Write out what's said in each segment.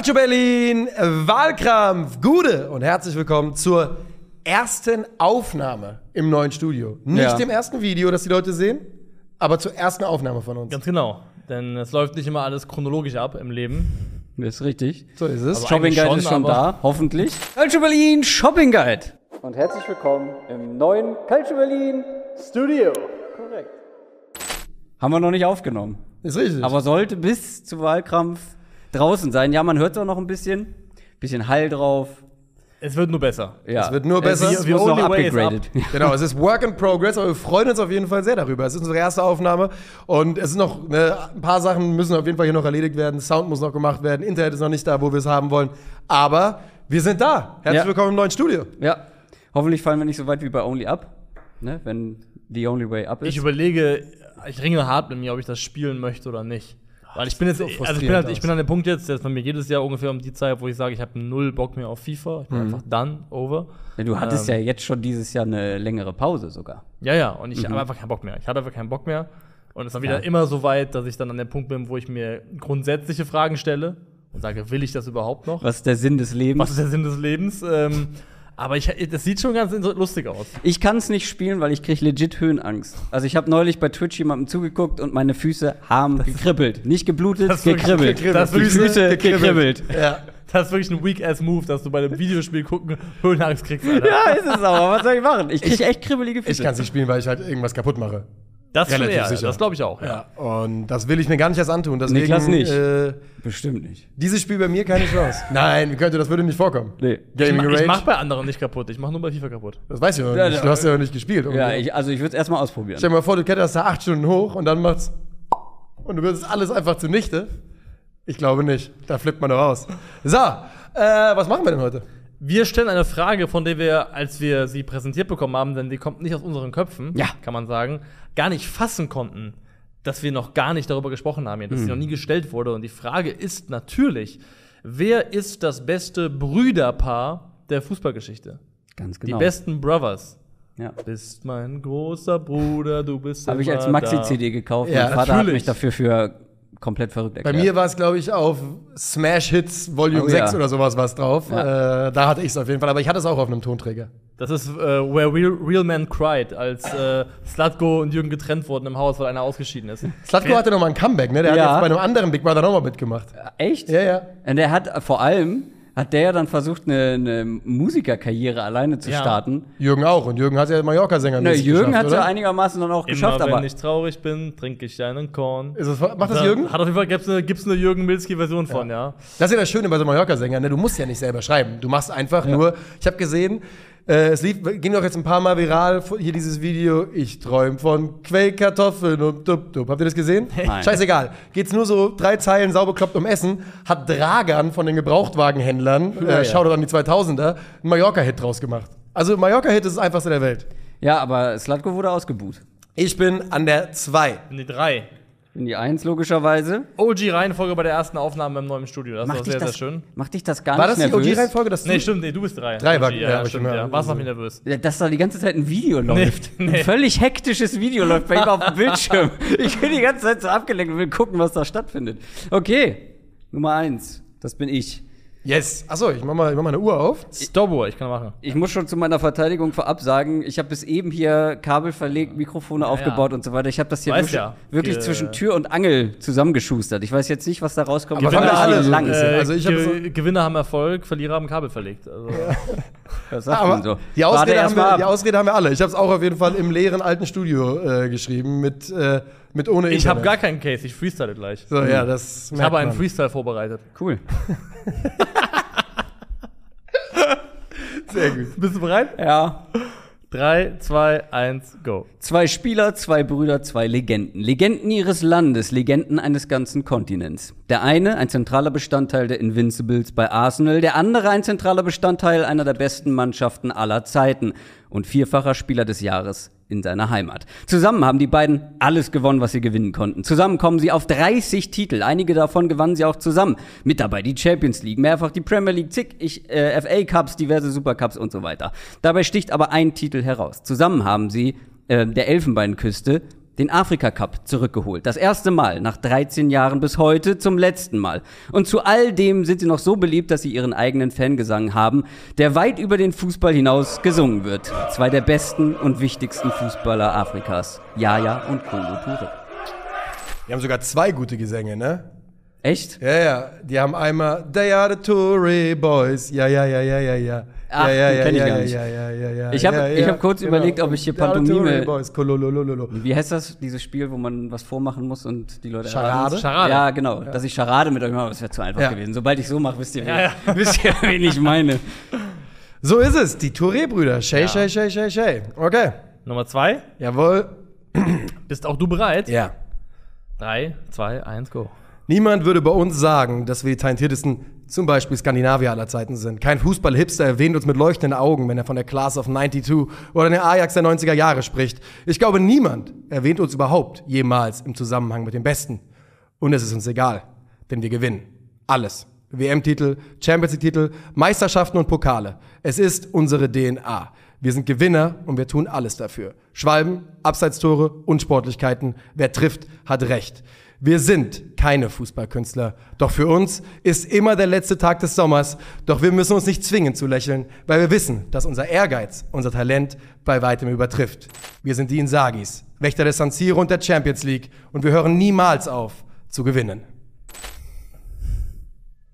Calcio Berlin, Wahlkampf, Gude und herzlich willkommen zur ersten Aufnahme im neuen Studio. Nicht Ja. dem ersten Video, das die Leute sehen, aber zur ersten Aufnahme von uns. Ganz genau. Denn es läuft nicht immer alles chronologisch ab im Leben. Das ist richtig. So ist es. Aber Shopping eigentlich Guide schon, ist schon da, hoffentlich. Culture Berlin Shopping Guide. Und herzlich willkommen im neuen Culture Berlin Studio. Korrekt. Haben wir noch nicht aufgenommen. Ist richtig. Aber sollte bis zu Wahlkampf draußen sein. Ja, man hört es auch noch ein bisschen. Bisschen Hall drauf. Es wird nur besser. Ja. Es wird nur besser. Es The muss noch only way is abgegradet. Genau, es ist Work in Progress, aber wir freuen uns auf jeden Fall sehr darüber. Es ist unsere erste Aufnahme und es ist noch ne, ein paar Sachen müssen auf jeden Fall hier noch erledigt werden. Sound muss noch gemacht werden, Internet ist noch nicht da, wo wir es haben wollen. Aber wir sind da. Herzlich Ja. willkommen im neuen Studio. Ja. Hoffentlich fallen wir nicht so weit wie bei Only Up. Ne? Wenn The Only Way Up ist. Ich überlege, ich ringe hart mit mir, ob ich das spielen möchte oder nicht. Weil ich bin jetzt, so also ich bin, halt, ich bin an dem Punkt jetzt, das ist bei mir jedes Jahr ungefähr um die Zeit, wo ich sage, ich habe null Bock mehr auf FIFA. Ich bin einfach done, over. ja, du hattest Ähm, ja jetzt schon dieses Jahr eine längere Pause sogar. Ja, ja, und ich habe einfach keinen Bock mehr. Ich hatte einfach keinen Bock mehr. Und es ist dann wieder Ja. immer so weit, dass ich dann an dem Punkt bin, wo ich mir grundsätzliche Fragen stelle und sage, will ich das überhaupt noch? Was ist der Sinn des Lebens? Was ist der Sinn des Lebens? ähm, aber ich, das sieht schon ganz lustig aus. Ich kann es nicht spielen, weil ich kriege legit Höhenangst. Also ich habe neulich bei Twitch jemandem zugeguckt und meine Füße haben gekribbelt. Nicht geblutet, Das gekribbelt. gekribbelt. Das ist Die wirklich Füße gekribbelt. Ja. Das ist wirklich ein Weak-Ass-Move, dass du bei einem Videospiel gucken Höhenangst kriegst, Alter. Ja, ist es aber. Was soll ich machen? Ich kriege echt kribbelige Füße. Ich kann es nicht spielen, weil ich halt irgendwas kaputt mache. Das Relativ eher, sicher. das glaube ich auch. Ja. Ja. Und das will ich mir gar nicht erst antun. Deswegen, Niklas nicht. Äh, Bestimmt nicht. dieses Spiel bei mir keine Chance. Nein, könnte, das würde nicht vorkommen. Nee. Ich, Gaming mach, ich Rage, mach bei anderen nicht kaputt, ich mache nur bei FIFA kaputt. das weiß ich noch Ja, nicht. Du hast ja noch nicht gespielt. Ja, ich, also ich würde es erstmal ausprobieren. Stell dir mal vor, du kletterst da acht Stunden hoch und dann macht's und du wirst alles einfach zunichte. Ich glaube nicht. Da flippt man doch aus. So, äh, was machen wir denn heute? Wir stellen eine Frage, von der wir, als wir sie präsentiert bekommen haben, denn die kommt nicht aus unseren Köpfen, Ja. kann man sagen, gar nicht fassen konnten, dass wir noch gar nicht darüber gesprochen haben, dass sie Mhm. noch nie gestellt wurde. Und die Frage ist natürlich, wer ist das beste Brüderpaar der Fußballgeschichte? Ganz Die genau. besten Brothers. Ja. Bist mein großer Bruder, du bist Habe ich als. Maxi-CD gekauft. Ja, mein Vater hat natürlich. mich dafür für komplett verrückt Bei erklärt. mir war es, glaube ich, auf Smash Hits Volume Oh, 6 ja. oder sowas was drauf. Ja. Äh, da hatte ich es auf jeden Fall, aber ich hatte es auch auf einem Tonträger. Das ist äh, Where Real, Real Man Cried, als äh, Slatko und Jürgen getrennt wurden im Haus, weil einer ausgeschieden ist. Slatko hatte noch mal ein Comeback, ne? Der Ja. hat jetzt bei einem anderen Big Brother nochmal mitgemacht. Echt? Ja, ja. Und der hat vor allem, hat der ja dann versucht, eine, eine Musikerkarriere alleine zu Ja. starten. Jürgen auch. Und Jürgen hat ja Mallorca-Sänger Ne, Jürgen hat oder? ja einigermaßen dann auch geschafft, Immer wenn aber ich traurig bin, trinke ich einen Korn. Ist das, macht das Da Jürgen? Hat auf jeden Fall gibt's eine, gibt's eine Jürgen Milski-Version von, ja. Das ist ja das Schöne bei so Mallorca-Sängern, ne? Du musst ja nicht selber schreiben. Du machst einfach nur. Ich habe gesehen, äh, es lief, ging doch jetzt ein paar Mal viral, hier dieses Video, ich träume von Quellkartoffeln und dup dup. Habt ihr das gesehen? Nein. Scheißegal. Geht's nur so drei Zeilen saubekloppt um Essen, hat Dragan von den Gebrauchtwagenhändlern, ja, äh, schaut an die 2000er, einen Mallorca-Hit draus gemacht. Also Mallorca-Hit ist das einfachste der Welt. Ja, aber Slatko wurde ausgebuht. Ich bin an der 2. An die 3. Bin die Eins logischerweise. OG-Reihenfolge bei der ersten Aufnahme im neuen Studio. Das war sehr, das, sehr schön. Macht dich das gar war nicht nervös? War das die OG-Reihenfolge? Nee, stimmt, nee, du bist drei. Drei OG, war ja, ja, stimmt, ja. Warst noch nervös. Ja, dass da die ganze Zeit ein Video läuft. Nee, nee. Ein völlig hektisches Video läuft bei ihm auf dem Bildschirm. Ich bin die ganze Zeit so abgelenkt und will gucken, was da stattfindet. Okay, Nummer eins. Das bin ich. Yes. Achso, ich mach mal, ich mach mal eine Uhr auf. Stoppuhr, ich kann machen. Ich muss schon zu meiner Verteidigung vorab sagen, ich habe bis eben hier Kabel verlegt, Mikrofone aufgebaut und so weiter. Ich habe das hier Weiß wirklich, ja. wirklich Äh, zwischen Tür und Angel zusammengeschustert. Ich weiß jetzt nicht, was da rauskommt. Aber wie alle lang äh, Also ich hab Ge so- Gewinner haben Erfolg, Verlierer haben Kabel verlegt. Also, Das sagt man so. die, Ausrede wir, die Ausrede haben wir alle. Ich habe es auch auf jeden Fall im leeren alten Studio äh, geschrieben mit, äh, mit ohne ich habe Internet. gar keinen Case, ich freestyle gleich. So, ja, das Ich habe einen man. Freestyle vorbereitet. Cool. Sehr gut. Bist du bereit? Ja. 3, 2, 1, go. Zwei Spieler, zwei Brüder, zwei Legenden. Legenden ihres Landes, Legenden eines ganzen Kontinents. Der eine ein zentraler Bestandteil der Invincibles bei Arsenal, der andere ein zentraler Bestandteil einer der besten Mannschaften aller Zeiten und vierfacher Spieler des Jahres in seiner Heimat. Zusammen haben die beiden alles gewonnen, was sie gewinnen konnten. Zusammen kommen sie auf 30 Titel. Einige davon gewannen sie auch zusammen. Mit dabei die Champions League, mehrfach die Premier League, zig ich, äh, FA Cups, diverse Supercups und so weiter. Dabei sticht aber ein Titel heraus. Zusammen haben sie äh, der Elfenbeinküste den Afrika Cup zurückgeholt. Das erste Mal nach 13 Jahren bis heute zum letzten Mal. Und zu all dem sind sie noch so beliebt, dass sie ihren eigenen Fangesang haben, der weit über den Fußball hinaus gesungen wird. Zwei der besten und wichtigsten Fußballer Afrikas, Yaya und Kolo Touré. Die haben sogar zwei gute Gesänge, ne? Echt? Ja, ja. Die haben einmal They are the Touré Boys. Ja, ja, ja, ja, ja, ja. Ach, ja, ja, den ja, kenn ich ja, gar nicht. ja, ja, ja, ja. Ich hab- ja, ich ja. hab kurz überlegt, ob ich hier Pantomime- Boys. Wie heißt das, dieses Spiel, wo man was vormachen muss und die Leute Charade? Charade. Ja, genau. Dass ich Charade mit euch mache, das wäre zu einfach Ja. gewesen. Sobald ich so mache, wisst ihr, Ja, wen, wisst ihr, wen ich meine. So ist es. Die Touré-Brüder. Shay, Ja. Shay, Shay, Shay, Shay. Okay. Nummer zwei. Jawohl. Bist auch du bereit? Ja. Drei, zwei, eins, go. Niemand würde bei uns sagen, dass wir die talentiertesten, zum Beispiel Skandinavier aller Zeiten sind. Kein Fußball-Hipster erwähnt uns mit leuchtenden Augen, wenn er von der Class of 92 oder der Ajax der 90er Jahre spricht. Ich glaube, niemand erwähnt uns überhaupt jemals im Zusammenhang mit den Besten. Und es ist uns egal, denn wir gewinnen. Alles. WM-Titel, Champions League-Titel, Meisterschaften und Pokale. Es ist unsere DNA. Wir sind Gewinner und wir tun alles dafür. Schwalben, Abseitstore, Unsportlichkeiten. Wer trifft, hat recht. Wir sind keine Fußballkünstler. Doch für uns ist immer der letzte Tag des Sommers. Doch wir müssen uns nicht zwingen zu lächeln, weil wir wissen, dass unser Ehrgeiz unser Talent bei weitem übertrifft. Wir sind die Insagis, Wächter des San Siro und der Champions League. Und wir hören niemals auf zu gewinnen.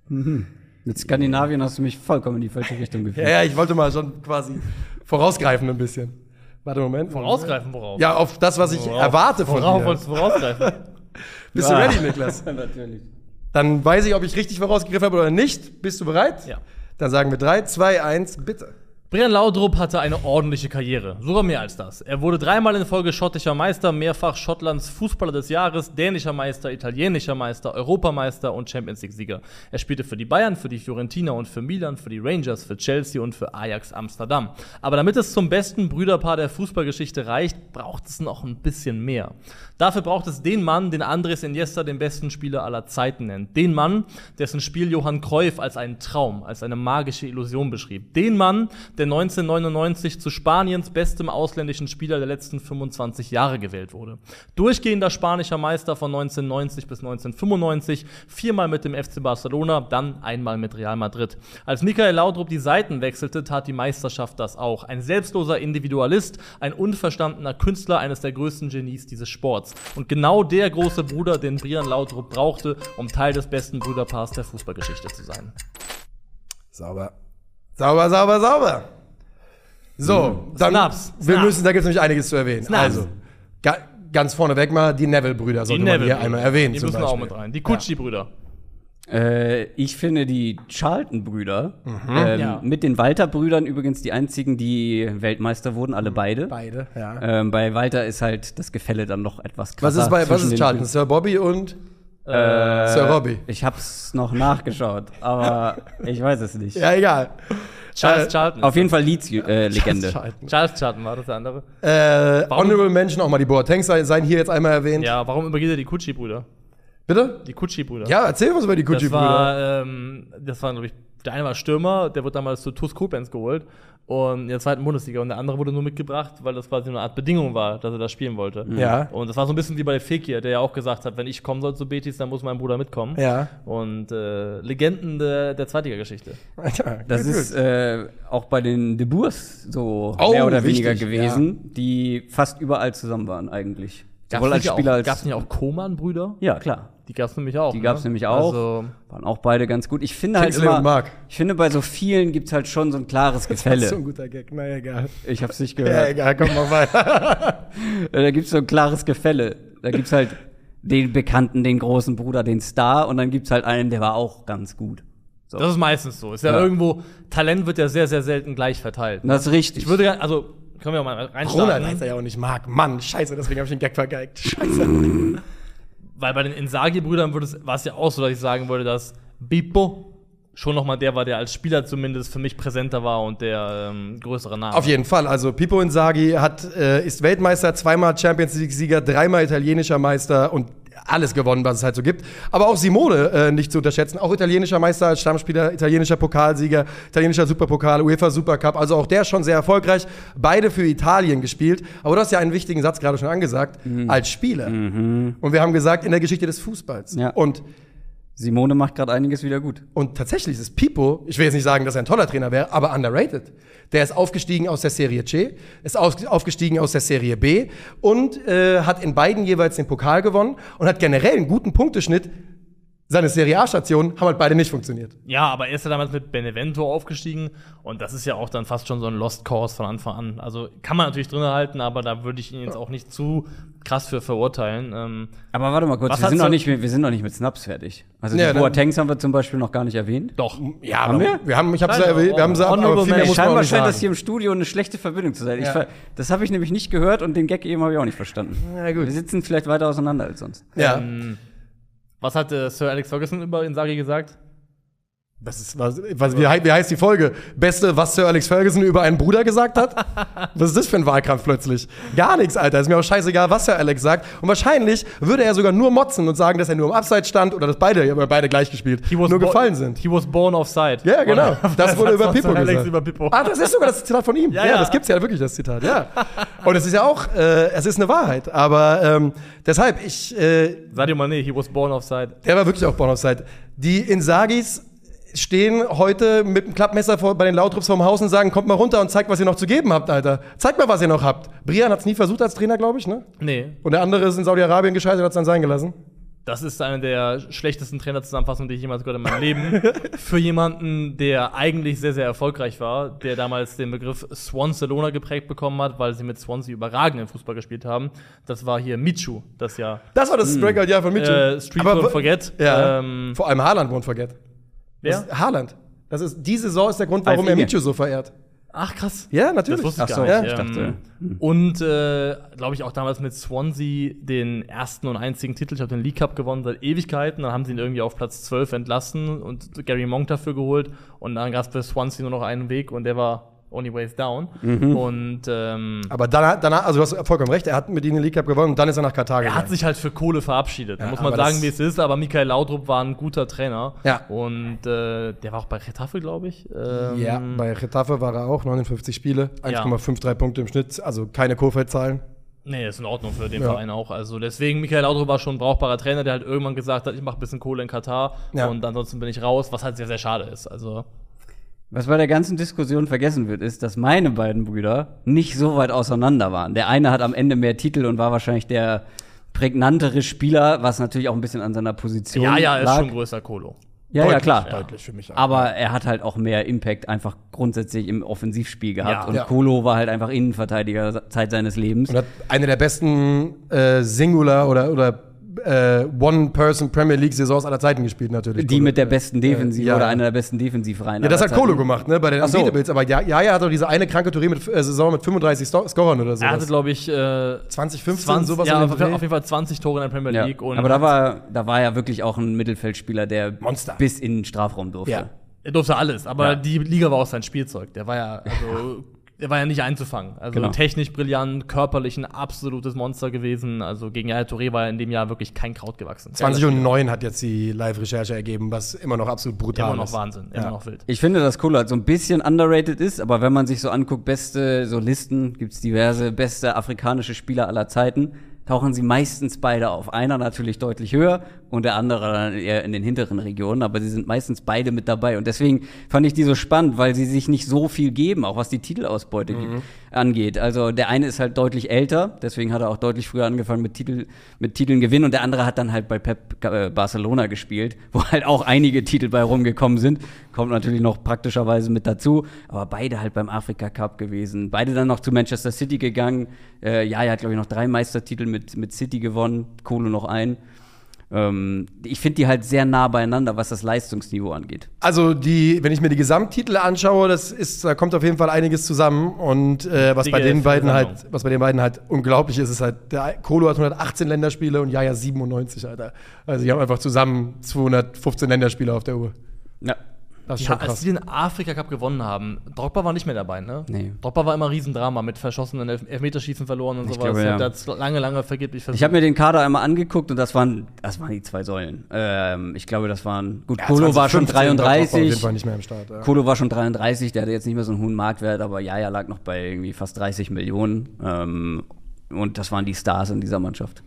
Mit Skandinavien hast du mich vollkommen in die falsche Richtung geführt. Ja, ja, ich wollte mal schon quasi vorausgreifen ein bisschen. Warte, Moment. Vorausgreifen, worauf? Ja, auf das, was ich Worauf? erwarte von Worauf dir. wolltest du vorausgreifen? Bist Ja. du ready, Niklas? Natürlich. Dann weiß ich, ob ich richtig vorausgegriffen habe oder nicht. Bist du bereit? Ja. Dann sagen wir 3, 2, 1, bitte. Brian Laudrup hatte eine ordentliche Karriere, sogar mehr als das. Er wurde dreimal in Folge schottischer Meister, mehrfach Schottlands Fußballer des Jahres, dänischer Meister, italienischer Meister, Europameister und Champions League-Sieger. Er spielte für die Bayern, für die Fiorentina und für Milan, für die Rangers, für Chelsea und für Ajax Amsterdam. Aber damit es zum besten Brüderpaar der Fußballgeschichte reicht, braucht es noch ein bisschen mehr. Dafür braucht es den Mann, den Andres Iniesta den besten Spieler aller Zeiten nennt. Den Mann, dessen Spiel Johann Cruyff als einen Traum, als eine magische Illusion beschrieb. Den Mann, der 1999 zu Spaniens bestem ausländischen Spieler der letzten 25 Jahre gewählt wurde. Durchgehender spanischer Meister von 1990 bis 1995, viermal mit dem FC Barcelona, dann einmal mit Real Madrid. Als Michael Laudrup die Seiten wechselte, tat die Meisterschaft das auch. Ein selbstloser Individualist, ein unverstandener Künstler, eines der größten Genies dieses Sports. Und genau der große Bruder, den Brian Laudrup brauchte, um Teil des besten Brüderpaars der Fußballgeschichte zu sein. Sauber. Sauber, sauber, sauber. So, dann. Snaps, Wir Snaps. müssen, da gibt es nämlich einiges zu erwähnen. Snaps. Also, ga, ganz vorneweg mal die Neville-Brüder sollte man hier einmal erwähnen. Die zum müssen auch Beispiel. mit rein. Die Kutschi-Brüder. Äh, ich finde die Charlton-Brüder, ähm, Ja. mit den Walter-Brüdern übrigens die einzigen, die Weltmeister wurden, alle beide. Beide, ja. Ähm, bei Walter ist halt das Gefälle dann noch etwas was krasser. ist bei, was ist Charlton? Sir Bobby und Äh, Sir Robbie. Ich hab's noch nachgeschaut, aber ich weiß es nicht. Ja, egal. Charles Äh, Charlton. Auf jeden Fall Leeds-Legende. Charlton. Charles Charlton war das der andere. Äh, Warum- Honorable Mention auch mal die Boatengs seien seien hier jetzt einmal erwähnt. Ja, warum übergeht er die Kutschi-Brüder? Bitte? Die Kutschi-Brüder. Ja, erzähl was über die Das Gucci-Brüder. war, ähm, das war, glaube ich, der eine war Stürmer, der wurde damals zu TuS Koblenz geholt und in der zweiten Bundesliga und der andere wurde nur mitgebracht, weil das quasi eine Art Bedingung war, dass er da spielen wollte. Ja. Und das war so ein bisschen wie bei Fekir, der ja auch gesagt hat, wenn ich kommen soll zu Betis, dann muss mein Bruder mitkommen. Ja. Und äh, Legenden der, der Zweitliga-Geschichte. Ja, Das gut, ist gut. äh, auch bei den De Boers so Oh, mehr oder weniger wichtig, gewesen, die fast überall zusammen waren eigentlich. Sowohl als nicht Spieler auch, als gab's nicht auch Koman-Brüder? Ja, klar. Die gab es nämlich auch. Die gab's ne? nämlich auch. Also, Waren auch beide ganz gut. Ich finde halt Kingsley immer, und Mark. ich finde bei so vielen gibt's halt schon so ein klares Das ist so ein Gefälle. guter Gag. Na egal. Ich hab's nicht Ja, gehört. egal, komm mal weiter. Da gibt's so ein klares Gefälle. Da gibt's halt den Bekannten, den großen Bruder, den Star und dann gibt's halt einen, der war auch ganz gut. So. das ist meistens so. Ist ja, Ja. irgendwo, Talent wird ja sehr, sehr selten gleich verteilt. das ist richtig. Ich würde gerne, also, können wir mal Ronald reinstarten. heißt er ja auch nicht Mark. Mann, scheiße, deswegen habe ich den Gag vergeigt. Scheiße. Weil bei den Insagi-Brüdern war es ja auch so, dass ich sagen würde, dass Bippo schon noch mal der war, der als Spieler zumindest für mich präsenter war und der ähm, größere Name. Auf jeden Fall. Also Pippo Inzaghi hat, äh, ist Weltmeister, zweimal Champions League-Sieger, dreimal italienischer Meister und alles gewonnen, was es halt so gibt. Aber auch Simone äh, nicht zu unterschätzen, auch italienischer Meister als Stammspieler, italienischer Pokalsieger, italienischer Superpokal, UEFA Supercup, also auch der schon sehr erfolgreich. Beide für Italien gespielt. Aber du hast ja einen wichtigen Satz gerade schon angesagt, als Spieler. Und wir haben gesagt, in der Geschichte des Fußballs. Ja. Und Simone macht gerade einiges wieder gut. und tatsächlich ist Pipo, ich will jetzt nicht sagen, dass er ein toller Trainer wäre, aber underrated. Der ist aufgestiegen aus der Serie C, ist aufgestiegen aus der Serie B und äh, hat in beiden jeweils den Pokal gewonnen und hat generell einen guten Punkteschnitt. Seine Serie A-Stationen haben halt beide nicht funktioniert. Ja, aber er ist ja damals mit Benevento aufgestiegen und das ist ja auch dann fast schon so ein Lost Cause von Anfang an. Also kann man natürlich drin halten, aber da würde ich ihn jetzt auch nicht zu krass für verurteilen. Ähm, Aber warte mal kurz, wir sind, noch nicht, wir sind noch nicht mit Snaps fertig. Also Ja, die Boatengs haben wir zum Beispiel noch gar nicht erwähnt. doch. Ja, Haben wir? wir haben, ich habe sie Nein, erwähnt, wir haben sie aber Honorable viel mehr muss auch Scheinbar scheint das hier im Studio eine schlechte Verbindung zu sein. Ich Ja. ver das habe ich nämlich nicht gehört und den Gag eben habe ich auch nicht verstanden. Ja, gut. Wir sitzen vielleicht weiter auseinander als sonst. Ja, Ähm, was hat äh, Sir Alex Ferguson über Inzaghi gesagt? Das ist, was, was, wie, wie heißt die Folge? Beste, was Sir Alex Ferguson über einen Bruder gesagt hat? was ist das für ein Wahlkampf plötzlich? Gar nichts, Alter. Ist mir auch scheißegal, was Sir Alex sagt. Und wahrscheinlich würde er sogar nur motzen und sagen, dass er nur im Abseits stand oder dass beide, aber beide gleich gespielt, nur gefallen sind. He was born offside. Ja, genau. Oder- Das wurde über Pippo gesagt. über Pippo. Ah, das ist sogar das Zitat von ihm. Ja, Ja, ja. das gibt's ja wirklich, das Zitat, ja. Und es ist ja auch, äh, es ist eine Wahrheit. Aber ähm, deshalb, ich, äh, Sadio Mané, he was born offside. der war wirklich auch born offside. Die Insagis stehen heute mit dem Klappmesser vor, bei den Lautrups vorm Haus und sagen, kommt mal runter und zeigt, was ihr noch zu geben habt, Alter. Zeigt mal, was ihr noch habt. Brian hat's nie versucht als Trainer, glaube ich, ne? Nee, Und der andere ist in Saudi-Arabien gescheitert, hat's dann sein gelassen. das ist eine der schlechtesten Trainerzusammenfassungen, die ich jemals gehört habe in meinem Leben. Für jemanden, der eigentlich sehr, sehr erfolgreich war, der damals den Begriff Swansalona geprägt bekommen hat, weil sie mit Swansea überragend im Fußball gespielt haben. Das war hier Michu, das ja Das war das Strikeout-Jahr von Mitchell. äh, Street Won't Forget. Ja. Ähm, Vor allem Haaland won't forget. Wer? Das ist Haaland. Das ist, die Saison ist der Grund, warum er. Mitchell so verehrt. Ach, krass. Ja, natürlich. Das wusste ich Ach gar so, nicht. ich dachte, Ähm, und äh, glaube ich auch damals mit Swansea den ersten und einzigen Titel, ich habe den League Cup gewonnen seit Ewigkeiten, dann haben sie ihn irgendwie auf Platz 12 entlassen und Gary Monk dafür geholt und dann gab es für Swansea nur noch einen Weg und der war Only Ways Down. Mhm. Und ähm, Aber danach, danach, also du hast vollkommen recht, er hat mit ihnen den League Cup gewonnen und dann ist er nach Katar er gegangen. hat sich halt für Kohle verabschiedet. Da Ja, muss man sagen, wie es ist, aber Michael Laudrup war ein guter Trainer. Ja. Und äh, der war auch bei Retafe, glaube ich. Ähm, ja, bei Getafe war er auch 59 Spiele, 1,53 Punkte im Schnitt, also keine Kofeld-Zahlen. Nee, ist in Ordnung für den Ja. Verein auch. Also deswegen, Michael Laudrup war schon ein brauchbarer Trainer, der halt irgendwann gesagt hat, ich mache ein bisschen Kohle in Katar Ja. und ansonsten bin ich raus, was halt sehr, sehr schade ist. Also Was bei der ganzen Diskussion vergessen wird, ist, dass meine beiden Brüder nicht so weit auseinander waren. Der eine hat am Ende mehr Titel und war wahrscheinlich der prägnantere Spieler, was natürlich auch ein bisschen an seiner Position ja, ja, ist lag. schon größer Kolo. Ja, ja, Deutlich, klar. Deutlich für mich auch. Aber er hat halt auch mehr Impact einfach grundsätzlich im Offensivspiel gehabt. Ja. und Ja. Kolo war halt einfach Innenverteidiger Zeit seines Lebens. Und hat eine der besten äh, Singular- oder, oder äh, One-Person-Premier League-Saisons aller Zeiten gespielt, natürlich. Die Kolo. mit der besten Defensive Äh, ja. oder einer der besten Defensivreihen. Ja, das hat Kolo gemacht, ne, bei den so. Unbeatables. Aber ja, ja, er hat doch diese eine kranke Tournee mit, äh, Saison mit 35 Sto Scorern oder so. Er hatte, glaube ich, äh, 2015, 20, sowas ja, auf jeden Fall 20 Tore in der Premier Ja. League. Und Aber da war, da war ja wirklich auch ein Mittelfeldspieler, der Monster. bis in den Strafraum durfte. Ja. er durfte alles, aber Ja. die Liga war auch sein Spielzeug. Der war ja, also, der war ja nicht einzufangen. Also Genau. technisch brillant, körperlich ein absolutes Monster gewesen. Also gegen Yaya Touré war er in dem Jahr wirklich kein Kraut gewachsen. 2009 hat jetzt die Live-Recherche ergeben, was immer noch absolut brutal Immer noch ist. Wahnsinn, immer Ja. noch wild. Ich finde, dass Kolo halt so ein bisschen underrated ist, aber wenn man sich so anguckt, beste so Listen, gibt's diverse beste afrikanische Spieler aller Zeiten, tauchen sie meistens beide auf. Einer natürlich deutlich höher und der andere dann eher in den hinteren Regionen, aber sie sind meistens beide mit dabei. Und deswegen fand ich die so spannend, weil sie sich nicht so viel geben, auch was die Titelausbeute gibt, angeht. Also der eine ist halt deutlich älter, deswegen hat er auch deutlich früher angefangen mit, Titel, mit Titeln gewinnen und der andere hat dann halt bei Pep äh, Barcelona gespielt, wo halt auch einige Titel bei rumgekommen sind. Kommt natürlich noch praktischerweise mit dazu, aber beide halt beim Afrika Cup gewesen. Beide dann noch zu Manchester City gegangen. Äh, ja, er hat, glaube ich, noch drei Meistertitel mit, mit City gewonnen, Kolo noch ein. Ähm, ich finde die halt sehr nah beieinander, was das Leistungsniveau angeht. Also die, wenn ich mir die Gesamttitel anschaue, das ist, da kommt auf jeden Fall einiges zusammen. Und äh, was bei den beiden halt, was bei den beiden halt unglaublich ist, ist halt, der Kolo hat 118 Länderspiele und Jaja 97, Alter. Also die haben einfach zusammen 215 Länderspiele auf der Uhr. Ja. Das Die, als die den Afrika Cup gewonnen haben, Drogba war nicht mehr dabei, ne? Nee. Drogba war immer Riesendrama mit verschossenen Elf Elfmeterschießen verloren und Ich sowas. glaube, ja. Hat's lange, lange vergeblich versucht. Ich habe mir den Kader einmal angeguckt und das waren, das waren die zwei Säulen. Ähm, ich glaube, das waren. Gut, Ja, Kolo war schon 2015 war Drogba Auf jeden 33. Fall nicht mehr am Start. Ja. Kolo war schon 33, der hatte jetzt nicht mehr so einen hohen Marktwert, aber Jaja lag noch bei irgendwie fast 30 Millionen. Ähm, und das waren die Stars in dieser Mannschaft.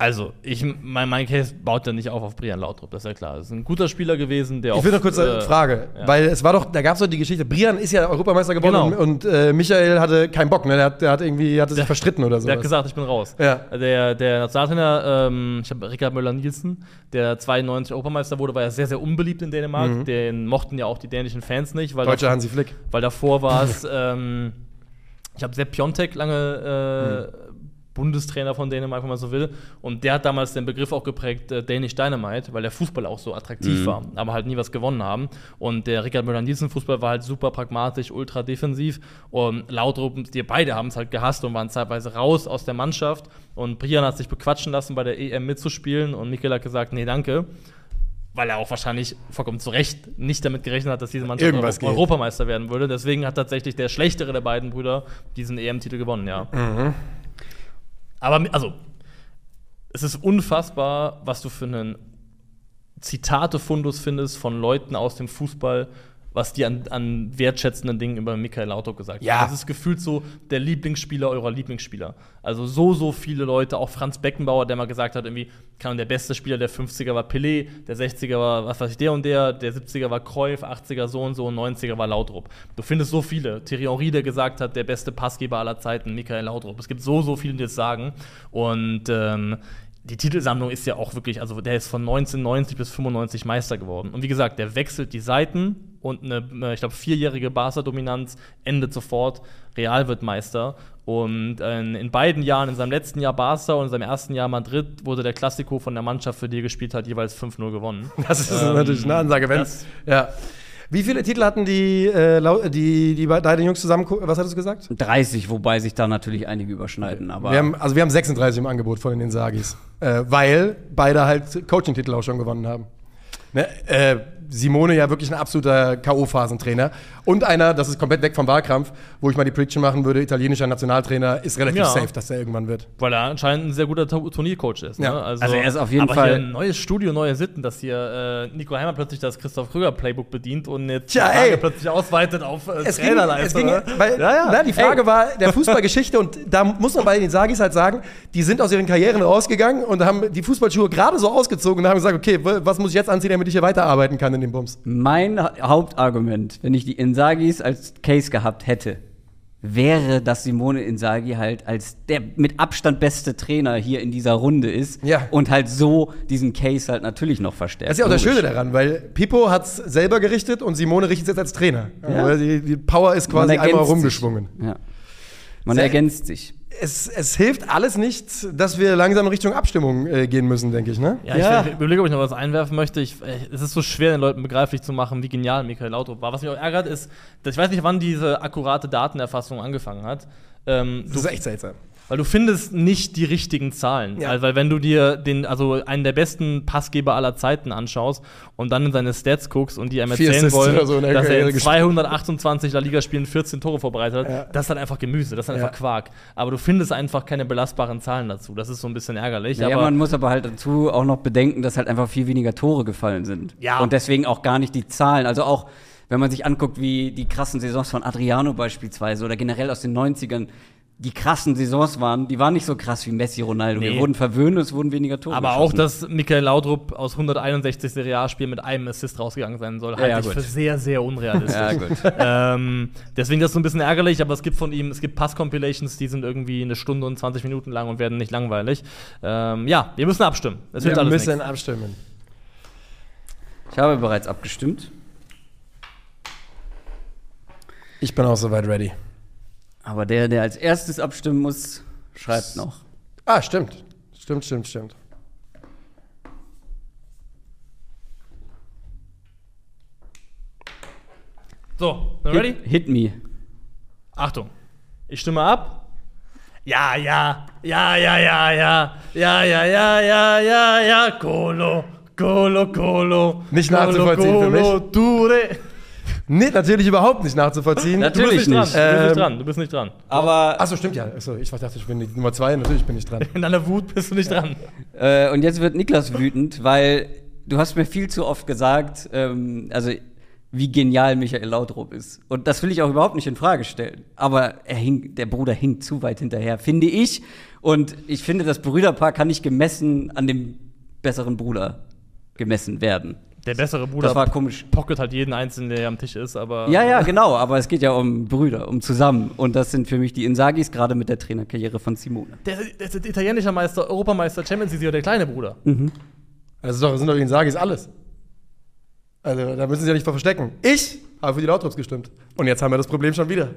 Also, ich, mein, mein Case baut ja nicht auf auf Brian Lautrup, das ist ja klar. Das ist ein guter Spieler gewesen, der Ich will noch kurz eine äh, Frage, ja. weil es war doch, da gab es doch die Geschichte, Brian ist ja Europameister geworden Genau. und, und äh, Michael hatte keinen Bock, ne? Der hat, der hat irgendwie, hatte sich Der- verstritten oder so. Der hat gesagt, ich bin raus. Ja. Der, der Nationaltrainer, ähm, ich habe Rikard Müller-Nielsen, der 92 Europameister wurde, war ja sehr, sehr unbeliebt in Dänemark. Den mochten ja auch die dänischen Fans nicht, weil, Deutscher davor, Hansi Flick. weil davor war es, ähm, ich habe Sepp Piontek lange äh, Bundestrainer von Dänemark, wenn man so will. Und der hat damals den Begriff auch geprägt, äh, Danish Dynamite, weil der Fußball auch so attraktiv war, aber halt nie was gewonnen haben. Und der Rikard Müller-Nielsen-Fußball war halt super pragmatisch, ultra defensiv. Und Lautrup, die beide haben es halt gehasst und waren zeitweise raus aus der Mannschaft. Und Brian hat sich bequatschen lassen, bei der EM mitzuspielen. Und Mikel hat gesagt, nee, danke. Weil er auch wahrscheinlich vollkommen zu Recht nicht damit gerechnet hat, dass diese Mannschaft Euro. Europameister werden würde. Deswegen hat tatsächlich der schlechtere der beiden Brüder diesen EM-Titel gewonnen, ja. Aber also, es ist unfassbar, was du für einen Zitate-Fundus findest von Leuten aus dem Fußball, was die an, an wertschätzenden Dingen über Michael Lautrup gesagt Ja. haben. Das ist gefühlt so der Lieblingsspieler eurer Lieblingsspieler. Also so, so viele Leute, auch Franz Beckenbauer, der mal gesagt hat, irgendwie, kann der beste Spieler der 50er war Pelé, der 60er war, was weiß ich, der und der, der 70er war Cruyff, 80er so und so und 90er war Lautrup. Du findest so viele. Thierry Henry, der gesagt hat, der beste Passgeber aller Zeiten, Michael Lautrup. Es gibt so, so viele, die das sagen. Und ähm, die Titelsammlung ist ja auch wirklich, also der ist von 1990 bis 95 Meister geworden. Und wie gesagt, der wechselt die Seiten und eine, äh, ich glaube, vierjährige Barca-Dominanz endet sofort. Real wird Meister. Und äh, in beiden Jahren, in seinem letzten Jahr Barca und in seinem ersten Jahr Madrid, wurde der Klassiko von der Mannschaft, für die er gespielt hat, jeweils 5-0 gewonnen. Das ist Ähm, natürlich eine Ansage, wenn. das- Ja. Wie viele Titel hatten die, äh, die, die beiden Jungs zusammen? Was hattest du gesagt? 30, wobei sich da natürlich einige überschneiden. Aber Wir haben, also wir haben 36 im Angebot von den Sagis, äh, weil beide halt Coaching-Titel auch schon gewonnen haben. Ne? Äh, Simone ja wirklich ein absoluter K.O.-Phasentrainer. Und einer, das ist komplett weg vom Wahlkampf, wo ich mal die Prediction machen würde, italienischer Nationaltrainer, ist relativ Ja. safe, dass er irgendwann wird. Weil er anscheinend ein sehr guter Tu- Turniercoach ist. Ne? Ja. Also er ist auf jeden aber Fall- Hier ein neues Studio, neue Sitten, dass hier äh, Nico Heimer plötzlich das Christoph Kröger Playbook bedient und jetzt Tja, die Frage ey. plötzlich ausweitet auf äh, Es ging, es ging, ne? weil, ja, ja. Na, die Frage war der Fußballgeschichte und da muss man bei den Sagis halt sagen, die sind aus ihren Karrieren rausgegangen und haben die Fußballschuhe gerade so ausgezogen und haben gesagt, okay, was muss ich jetzt anziehen, damit ich hier weiterarbeiten kann in dem Bums? mein Ha- Hauptargument, wenn ich die Insagis als Case gehabt hätte, wäre, dass Simone Insagi halt als der mit Abstand beste Trainer hier in dieser Runde ist Ja. und halt so diesen Case halt natürlich noch verstärkt. Das ist ja auch das Logisch. Schöne daran, weil Pippo hat es selber gerichtet und Simone richtet es jetzt als Trainer. Ja. Die, die Power ist quasi einmal rumgeschwungen. Ja. Man Sehr- ergänzt sich. Es, es hilft alles nicht, dass wir langsam in Richtung Abstimmung äh, gehen müssen, denke ich, ne? Ja, Ja. ich, überlege, ob ich noch was einwerfen möchte. Ich, äh, es ist so schwer, den Leuten begreiflich zu machen, wie genial Michael Lautrup war. Was mich auch ärgert, ist, dass ich weiß nicht, wann diese akkurate Datenerfassung angefangen hat. Ähm, Das ist echt seltsam. Weil du findest nicht die richtigen Zahlen. Ja. Also, weil wenn du dir den, also einen der besten Passgeber aller Zeiten anschaust und dann in seine Stats guckst und die einem Vier erzählen Assists wollen, so dass er in gespielt. 228 La Liga-Spielen 14 Tore vorbereitet hat, Ja. das ist halt einfach Gemüse, das ist halt Ja. einfach Quark. Aber du findest einfach keine belastbaren Zahlen dazu. Das ist so ein bisschen ärgerlich. Ja, aber man muss aber halt dazu auch noch bedenken, dass halt einfach viel weniger Tore gefallen sind. Ja. Und deswegen auch gar nicht die Zahlen. Also auch, wenn man sich anguckt, wie die krassen Saisons von Adriano beispielsweise oder generell aus den 90ern, die krassen Saisons waren, die waren nicht so krass wie Messi, Ronaldo. Nee. Wir wurden verwöhnt es wurden weniger Tore aber auch, dass Michael Laudrup aus 161 Serie A-Spielen mit einem Assist rausgegangen sein soll, Ja, halte ja, ich gut. für sehr, sehr unrealistisch. Ja, gut. ähm, deswegen das ist so ein bisschen ärgerlich, aber es gibt von ihm, es gibt Pass-Compilations, die sind irgendwie eine Stunde und 20 Minuten lang und werden nicht langweilig. Ähm, ja, wir müssen abstimmen. Es wird Wir alles müssen nichts. abstimmen. Ich habe bereits abgestimmt. Ich bin auch soweit ready. Aber der, der als erstes abstimmen muss, schreibt noch. Ah, stimmt. Stimmt, stimmt, stimmt. So, na ready? Hit, hit me. Achtung. Ich stimme ab. Ja, ja, ja, ja, ja, ja, ja, ja, ja, ja, ja, ja, Colo, Colo, Colo. Nicht nachzuvollziehen für mich. Dure. Nee, natürlich überhaupt nicht nachzuvollziehen. Du bist Natürlich nicht, nicht. dran. Du bist Ähm, nicht dran. Du bist nicht dran. Aber Achso, stimmt ja. Achso, ich dachte, ich bin die Nummer zwei. Natürlich bin ich dran. In deiner Wut bist du nicht dran. Äh, und jetzt wird Niklas wütend, weil du hast mir viel zu oft gesagt, ähm, also wie genial Michael Laudrup ist. Und das will ich auch überhaupt nicht in Frage stellen. Aber er hing, der Bruder hinkt zu weit hinterher, finde ich. Und ich finde, das Brüderpaar kann nicht gemessen an dem besseren Bruder gemessen werden. Der bessere Bruder Das war komisch. pocket halt jeden Einzelnen, der am Tisch ist, aber. Ja, ja, genau, aber es geht ja um Brüder, um zusammen. Und das sind für mich die Insagis, gerade mit der Trainerkarriere von Simone. Der, der ist italienischer Meister, Europameister, Champions League, der kleine Bruder. Das ist doch, sind doch sage ich alles. Also, da müssen Sie ja nicht vor verstecken. Ich habe für die Lautrups gestimmt. Und jetzt haben wir das Problem schon wieder.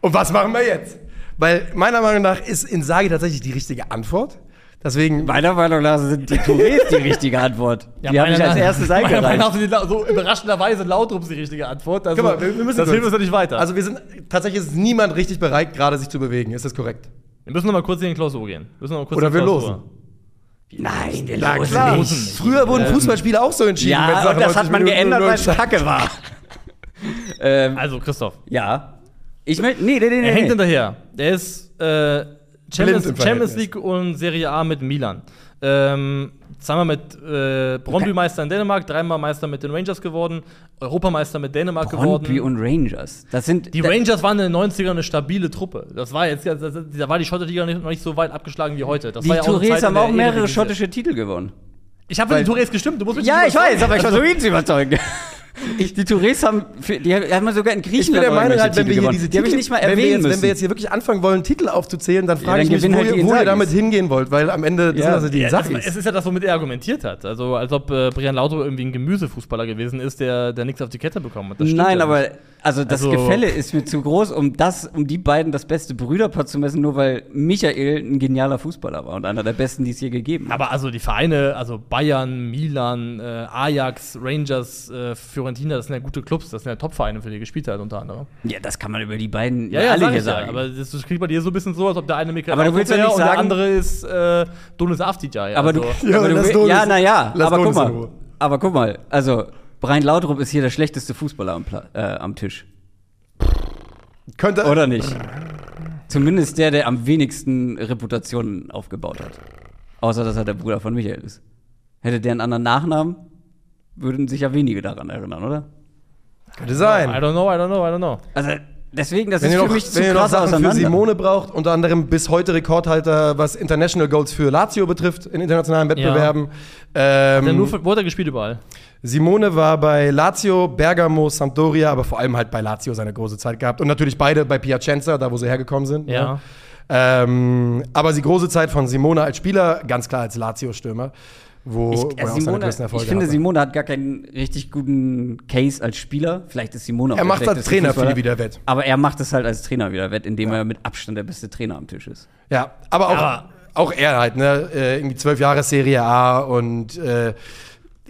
Und was machen wir jetzt? Weil meiner Meinung nach ist Insagi tatsächlich die richtige Antwort. Deswegen. Meiner Meinung nach sind die Tourés die richtige Antwort. die habe meiner ich als Meinung- erstes Meiner Meinung eingereicht. nach sind die so überraschenderweise Lautrups die richtige Antwort. Also, Guck mal, wir, wir müssen das hilft uns ja nicht weiter. Also wir sind tatsächlich ist niemand richtig bereit, gerade sich zu bewegen. Ist das korrekt? wir müssen noch mal kurz in die Klausur gehen. Wir müssen noch mal kurz Oder in die wir losen. Nein, wir Na losen klar. nicht. Früher wurden Fußballspiele auch so entschieden. Ja, und das 90 hat man Minuten geändert, 0-0 weil es. Kacke war. ähm, Also, Christoph, ja. Ich möchte. Nee, nee, nee, er nee. hängt hinterher. Er ist äh, Champions, Champions. League und Serie A mit Milan. Ähm, zweimal mit äh, Brøndby-Meister in Dänemark, dreimal Meister mit den Rangers geworden, Europameister mit Dänemark Brøndby geworden. und Rangers. Das sind. Die Rangers waren in den 90ern eine stabile Truppe. Das war jetzt, das, das, da war die Schotterliga nicht, noch nicht so weit abgeschlagen wie heute. Das Die ja Tourés haben auch mehrere schottische Titel gewonnen. Ich habe für die Tourés gestimmt, du musst mich Ja, ich weiß, aber ich versuche ihn zu überzeugen. Die Tourés haben, für, die haben sogar in Ich bin Griechenland der Meinung, halt, wenn wir hier gewonnen. diese die habe ich Titel- nicht mal wenn wir, erwähnen jetzt, müssen. wenn wir jetzt hier wirklich anfangen wollen, Titel aufzuzählen, dann frage dann ich mich, wo, halt die ihr, wo ihr damit hingehen wollt, weil am Ende Ja. sind das ja die Ja, Insagis. es ist ja das, womit er argumentiert hat. Also, als ob äh, Brian Lautro irgendwie ein Gemüsefußballer gewesen ist, der, der nichts auf die Kette bekommen hat. Nein, ja aber also das Also- Gefälle ist mir zu groß, um das, um die beiden das beste Brüderpaar zu messen, nur weil Michael ein genialer Fußballer war und einer der besten, die es je gegeben hat. Aber also die Vereine, also Bayern, Milan, äh, Ajax, Rangers, äh, Fiorentina, das sind ja gute Clubs, das sind ja Top-Vereine, für die gespielt hat unter anderem. Ja, das kann man über die beiden Ja, ja, alle sag hier ich ja, sagen. aber das, das klingt bei dir so ein bisschen so, als ob der eine Michael Aber du willst ja wäre nicht und sagen- der andere ist äh, Donis aber also, du, Ja, aber du lass will- Donis- ja, naja, lass aber guck Donis in mal, aber guck mal, also Brian Laudrup ist hier der schlechteste Fußballer am, Pla äh, am Tisch, Könnte, oder nicht? Zumindest der, der am wenigsten Reputationen aufgebaut hat. Außer, dass er der Bruder von Michael ist. Hätte der einen anderen Nachnamen, würden sich ja wenige daran erinnern, oder? könnte sein. I don't know, I don't know, I don't know. Also, deswegen, das Wenn ist für noch, mich zu wenn ihr noch Sachen für. Simone braucht, unter anderem bis heute Rekordhalter, was International Goals für Lazio betrifft in internationalen Wettbewerben. Ähm, Der nur für, wo hat er gespielt überall? Simone war bei Lazio, Bergamo, Sampdoria, aber vor allem halt bei Lazio seine große Zeit gehabt. Und natürlich beide bei Piacenza, da wo sie hergekommen sind. Ja. ne? Ähm, aber die große Zeit von Simone als Spieler, ganz klar als Lazio-Stürmer, wo, Ich, wo äh, er auch seine Simone, ich finde, hatte. Simone hat gar keinen richtig guten Case als Spieler. Vielleicht ist Simone auch Er macht als schlechteste Trainer Fußballer. viel wieder wett. Aber er macht es halt als Trainer wieder wett, indem er mit Abstand der beste Trainer am Tisch ist. Ja, aber auch, Aber- auch er halt, ne? Äh, irgendwie zwölf Jahre Serie A und äh,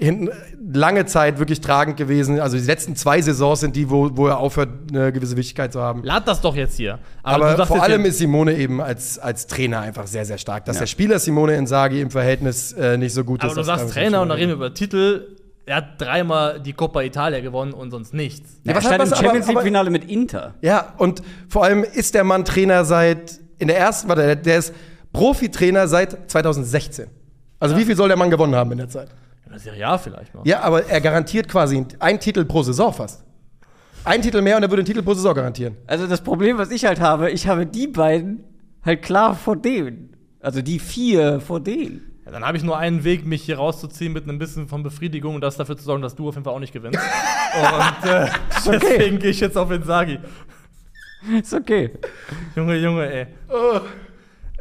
hinten lange Zeit wirklich tragend gewesen. Also die letzten zwei Saisons sind die, wo, wo er aufhört, eine gewisse Wichtigkeit zu haben. Lad das doch jetzt hier. Aber, du sagst vor allem ist Simone eben als, als Trainer einfach sehr, sehr stark. Dass Ja. der Spieler Simone Inzaghi im Verhältnis äh, nicht so gut Aber ist. du das sagst Trainer und dann reden wir über Titel. Er hat dreimal die Coppa Italia gewonnen und sonst nichts. Ja, was er stand hat- im aber- Champions aber- League-Finale mit Inter. Ja, und vor allem ist der Mann Trainer seit, in der ersten, warte, der- der ist Profitrainer seit 2016. Also wie viel soll der Mann gewonnen haben in der Zeit? In der Serie A vielleicht noch. Ja, aber er garantiert quasi einen Titel pro Saison fast. Ein Titel mehr und er würde einen Titel pro Saison garantieren. Also das Problem, was ich halt habe, ich habe die beiden halt klar vor denen. Also die vier vor denen. Ja, dann habe ich nur einen Weg, mich hier rauszuziehen mit einem bisschen von Befriedigung und das dafür zu sorgen, dass du auf jeden Fall auch nicht gewinnst. und äh, deswegen gehe ich jetzt auf Insagi. Ist okay. Junge, Junge, ey.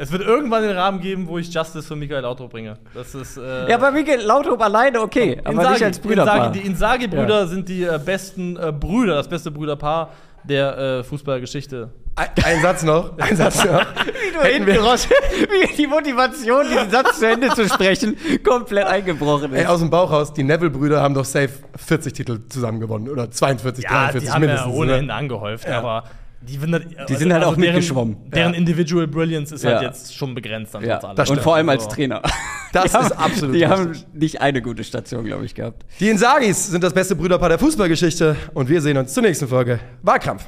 Es wird irgendwann den Rahmen geben, wo ich Justice für Michael Auto bringe. Das ist. Äh, Ja, bei Michael Laudrup alleine okay, aber Inzaghi, nicht als Brüderpaar. Inzaghi, die Inzaghi-Brüder sind die äh, besten äh, Brüder, das beste Brüderpaar der äh, Fußballgeschichte. Ein, ein Satz noch, ein Satz noch. Wie du Hätten hinten wie die Motivation, diesen Satz zu Ende zu sprechen, komplett eingebrochen Ey, ist. aus dem Bauchhaus, die Neville-Brüder haben doch safe 40 Titel zusammen gewonnen oder 42, Ja, 43 die haben ja mindestens. ohne ne? Ende angehäuft, Ja. aber Die, sind halt, Die sind halt auch deren, mitgeschwommen. Deren Ja. Individual Brilliance ist halt Ja. jetzt schon begrenzt an Ja, das und vor allem als Also, Trainer. Das die ist haben, absolut Die haben nicht eine gute Station, glaube ich, gehabt. Die Insagis sind das beste Brüderpaar der Fußballgeschichte und wir sehen uns zur nächsten Folge. Wahlkampf.